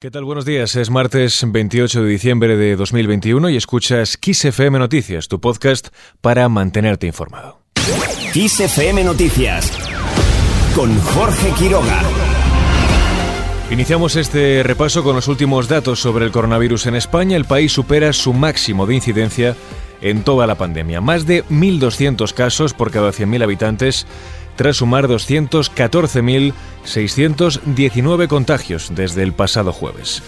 ¿Qué tal? Buenos días. Es martes 28 de diciembre de 2021 y escuchas Kiss FM Noticias, tu podcast para mantenerte informado. Kiss FM Noticias con Jorge Quiroga. Iniciamos este repaso con los últimos datos sobre el coronavirus en España. El país supera su máximo de incidencia en toda la pandemia. Más de 1.200 casos por cada 100.000 habitantes tras sumar 214.619 contagios desde el pasado jueves.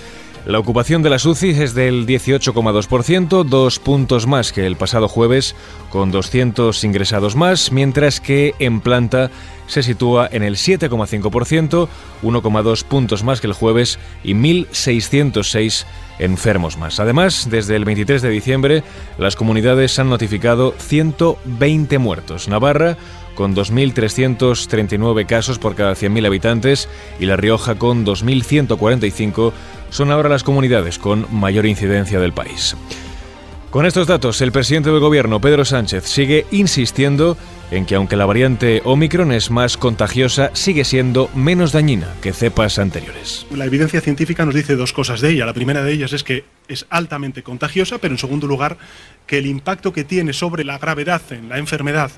La ocupación de las UCI es del 18,2%, dos puntos más que el pasado jueves, con 200 ingresados más, mientras que en planta se sitúa en el 7,5%, 1,2 puntos más que el jueves y 1.606 enfermos más. Además, desde el 23 de diciembre, las comunidades han notificado 120 muertos. Navarra con 2.339 casos por cada 100.000 habitantes y La Rioja con 2.145 son ahora las comunidades con mayor incidencia del país. Con estos datos, el presidente del gobierno, Pedro Sánchez, sigue insistiendo en que aunque la variante Omicron es más contagiosa, sigue siendo menos dañina que cepas anteriores. La evidencia científica nos dice dos cosas de ella. La primera de ellas es que es altamente contagiosa, pero en segundo lugar, que el impacto que tiene sobre la gravedad en la enfermedad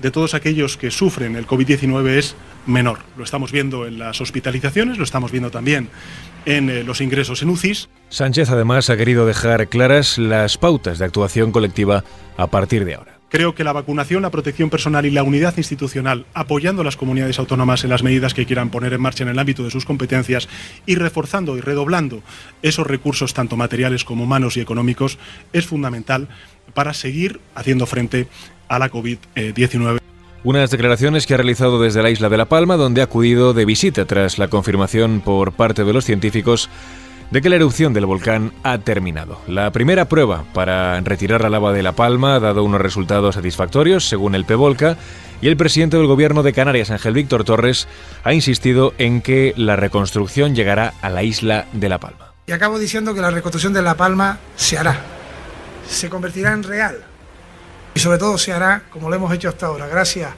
de todos aquellos que sufren el COVID-19 es menor. Lo estamos viendo en las hospitalizaciones, lo estamos viendo también en eh, los ingresos en UCIs. Sánchez además ha querido dejar claras las pautas de actuación colectiva a partir de ahora. Creo que la vacunación, la protección personal y la unidad institucional, apoyando a las comunidades autónomas en las medidas que quieran poner en marcha en el ámbito de sus competencias y reforzando y redoblando esos recursos, tanto materiales como humanos y económicos, es fundamental para seguir haciendo frente a la COVID-19. Unas declaraciones que ha realizado desde la isla de La Palma, donde ha acudido de visita tras la confirmación por parte de los científicos de que la erupción del volcán ha terminado. La primera prueba para retirar la lava de La Palma ha dado unos resultados satisfactorios, según el PEVOLCA, y el presidente del gobierno de Canarias, Ángel Víctor Torres, ha insistido en que la reconstrucción llegará a la isla de La Palma. Y acabo diciendo que la reconstrucción de La Palma se hará, se convertirá en real y sobre todo se hará como lo hemos hecho hasta ahora, gracias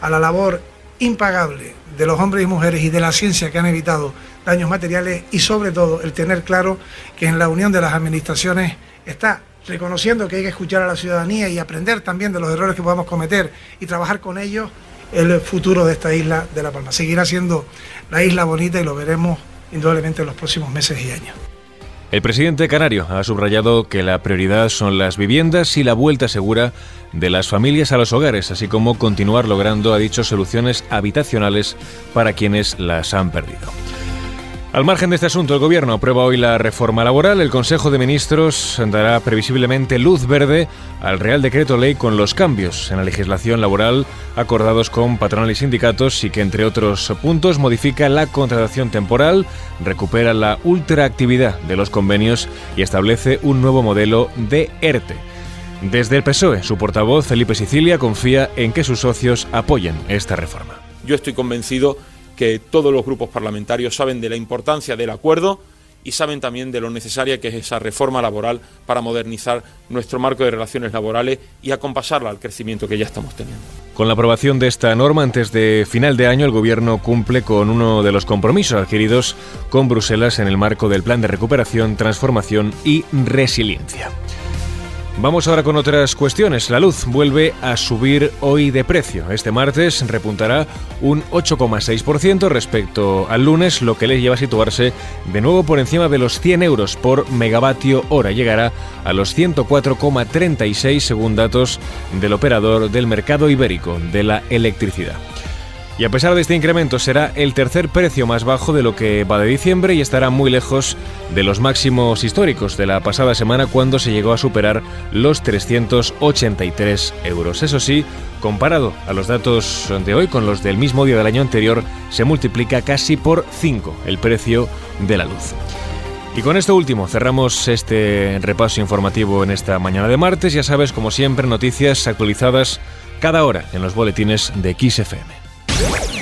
a la labor impagable de los hombres y mujeres y de la ciencia que han evitado daños materiales y sobre todo el tener claro que en la unión de las administraciones está reconociendo que hay que escuchar a la ciudadanía y aprender también de los errores que podamos cometer y trabajar con ellos el futuro de esta isla de La Palma. Seguirá siendo la isla bonita y lo veremos indudablemente en los próximos meses y años. El presidente canario ha subrayado que la prioridad son las viviendas y la vuelta segura de las familias a los hogares, así como continuar logrando, ha dicho, soluciones habitacionales para quienes las han perdido. Al margen de este asunto, el Gobierno aprueba hoy la reforma laboral. El Consejo de Ministros dará previsiblemente luz verde al Real Decreto Ley con los cambios en la legislación laboral acordados con patronal y sindicatos y que, entre otros puntos, modifica la contratación temporal, recupera la ultraactividad de los convenios y establece un nuevo modelo de ERTE. Desde el PSOE, su portavoz, Felipe Sicilia, confía en que sus socios apoyen esta reforma. Yo estoy convencido que todos los grupos parlamentarios saben de la importancia del acuerdo y saben también de lo necesaria que es esa reforma laboral para modernizar nuestro marco de relaciones laborales y acompasarla al crecimiento que ya estamos teniendo. Con la aprobación de esta norma antes de final de año, el Gobierno cumple con uno de los compromisos adquiridos con Bruselas en el marco del Plan de Recuperación, Transformación y Resiliencia. Vamos ahora con otras cuestiones. La luz vuelve a subir hoy de precio. Este martes repuntará un 8,6% respecto al lunes, lo que le lleva a situarse de nuevo por encima de los 100 euros por megavatio hora. Llegará a los 104,36 según datos del operador del mercado ibérico de la electricidad. Y a pesar de este incremento será el tercer precio más bajo de lo que va de diciembre y estará muy lejos de los máximos históricos de la pasada semana cuando se llegó a superar los 383 euros. Eso sí, comparado a los datos de hoy con los del mismo día del año anterior, se multiplica casi por 5 el precio de la luz. Y con esto último cerramos este repaso informativo en esta mañana de martes. Ya sabes, como siempre, noticias actualizadas cada hora en los boletines de XFM. Yeah.